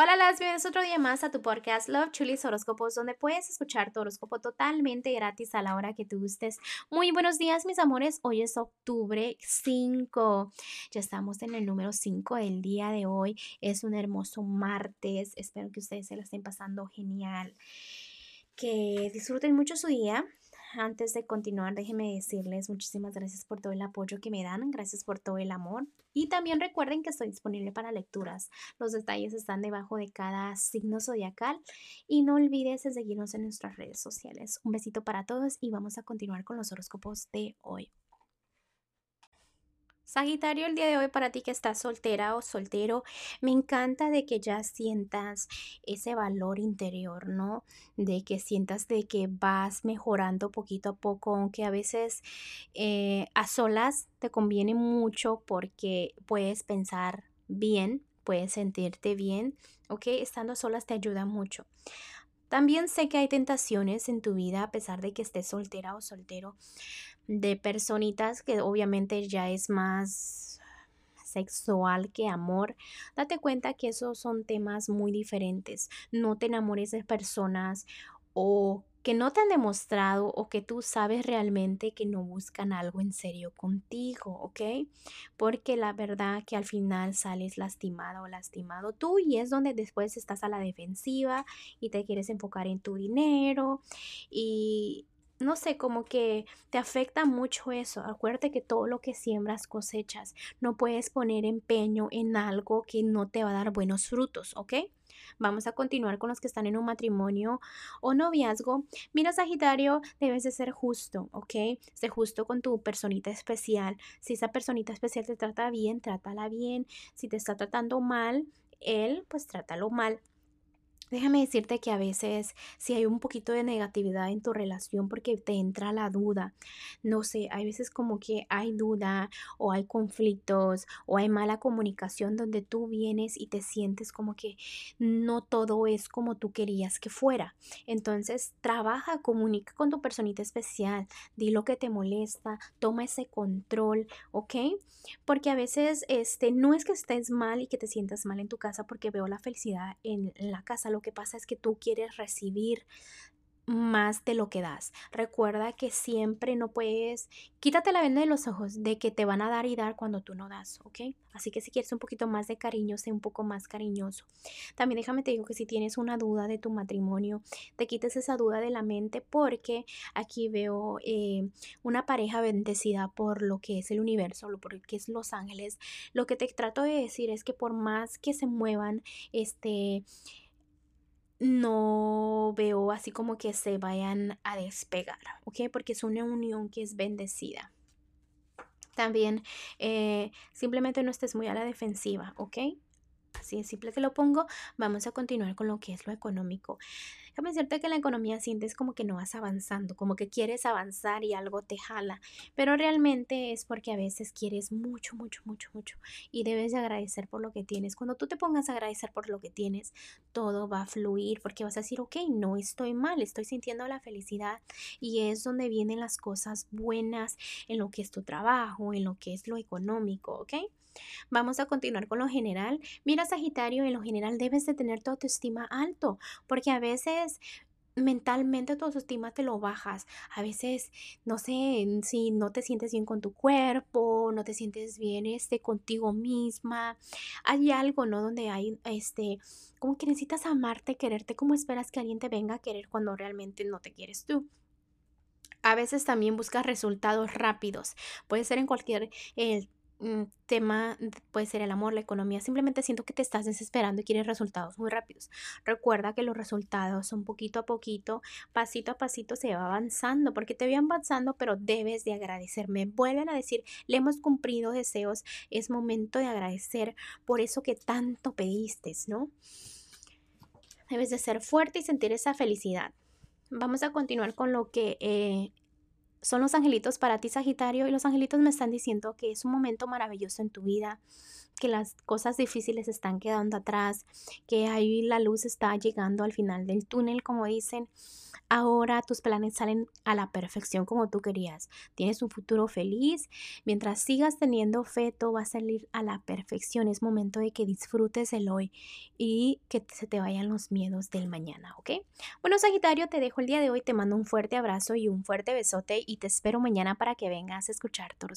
Hola, las bienvenidos otro día más a tu podcast Love Chulis Horóscopos, donde puedes escuchar tu horóscopo totalmente gratis a la hora que tú gustes. Muy buenos días, mis amores. Hoy es octubre 5. Ya estamos en el número 5 del día de hoy. Es un hermoso martes. Espero que ustedes se la estén pasando genial. Que disfruten mucho su día antes de continuar, déjenme decirles muchísimas gracias por todo el apoyo que me dan, gracias por todo el amor. Y también recuerden que estoy disponible para lecturas. Los detalles están debajo de cada signo zodiacal. Y no olvides seguirnos en nuestras redes sociales. Un besito para todos y vamos a continuar con los horóscopos de hoy. Sagitario, el día de hoy para ti que estás soltera o soltero, me encanta de que ya sientas ese valor interior, ¿no? De que sientas de que vas mejorando poquito a poco, aunque a veces eh, a solas te conviene mucho porque puedes pensar bien, puedes sentirte bien, ¿ok? Estando solas te ayuda mucho. También sé que hay tentaciones en tu vida a pesar de que estés soltera o soltero de personitas que obviamente ya es más sexual que amor, date cuenta que esos son temas muy diferentes. No te enamores de personas o que no te han demostrado o que tú sabes realmente que no buscan algo en serio contigo, ¿ok? Porque la verdad que al final sales lastimado o lastimado tú y es donde después estás a la defensiva y te quieres enfocar en tu dinero y no sé, como que te afecta mucho eso. Acuérdate que todo lo que siembras cosechas. No puedes poner empeño en algo que no te va a dar buenos frutos, ¿ok? Vamos a continuar con los que están en un matrimonio o noviazgo. Mira, Sagitario, debes de ser justo, ¿ok? Sé justo con tu personita especial. Si esa personita especial te trata bien, trátala bien. Si te está tratando mal, él, pues trátalo mal. Déjame decirte que a veces si hay un poquito de negatividad en tu relación porque te entra la duda, no sé, hay veces como que hay duda o hay conflictos o hay mala comunicación donde tú vienes y te sientes como que no todo es como tú querías que fuera. Entonces trabaja, comunica con tu personita especial, di lo que te molesta, toma ese control, ¿ok? Porque a veces este, no es que estés mal y que te sientas mal en tu casa porque veo la felicidad en la casa lo que pasa es que tú quieres recibir más de lo que das. Recuerda que siempre no puedes, quítate la venda de los ojos de que te van a dar y dar cuando tú no das, ¿ok? Así que si quieres un poquito más de cariño, sé un poco más cariñoso. También déjame te digo que si tienes una duda de tu matrimonio, te quites esa duda de la mente porque aquí veo eh, una pareja bendecida por lo que es el universo, por lo que es Los Ángeles. Lo que te trato de decir es que por más que se muevan, este no veo así como que se vayan a despegar, ¿ok? Porque es una unión que es bendecida. También eh, simplemente no estés muy a la defensiva, ¿ok? Así es simple que lo pongo. Vamos a continuar con lo que es lo económico. Déjame decirte que la economía sientes como que no vas avanzando, como que quieres avanzar y algo te jala, pero realmente es porque a veces quieres mucho, mucho, mucho, mucho y debes de agradecer por lo que tienes. Cuando tú te pongas a agradecer por lo que tienes, todo va a fluir porque vas a decir, ok, no estoy mal, estoy sintiendo la felicidad y es donde vienen las cosas buenas en lo que es tu trabajo, en lo que es lo económico, ¿ok? Vamos a continuar con lo general. Mira, Sagitario, en lo general debes de tener tu autoestima alto, porque a veces mentalmente tu autoestima te lo bajas. A veces, no sé, si no te sientes bien con tu cuerpo, no te sientes bien este, contigo misma. Hay algo, ¿no? Donde hay, este, como que necesitas amarte, quererte, como esperas que alguien te venga a querer cuando realmente no te quieres tú. A veces también buscas resultados rápidos. Puede ser en cualquier tema puede ser el amor, la economía, simplemente siento que te estás desesperando y quieres resultados muy rápidos. Recuerda que los resultados son poquito a poquito, pasito a pasito se va avanzando, porque te voy avanzando, pero debes de agradecerme. Vuelven a decir, le hemos cumplido deseos, es momento de agradecer por eso que tanto pediste, ¿no? Debes de ser fuerte y sentir esa felicidad. Vamos a continuar con lo que eh, son los angelitos para ti, Sagitario, y los angelitos me están diciendo que es un momento maravilloso en tu vida, que las cosas difíciles están quedando atrás, que ahí la luz está llegando al final del túnel, como dicen. Ahora tus planes salen a la perfección como tú querías. Tienes un futuro feliz. Mientras sigas teniendo fe, todo va a salir a la perfección. Es momento de que disfrutes el hoy y que se te vayan los miedos del mañana, ¿ok? Bueno, Sagitario, te dejo el día de hoy. Te mando un fuerte abrazo y un fuerte besote y te espero mañana para que vengas a escuchar tu.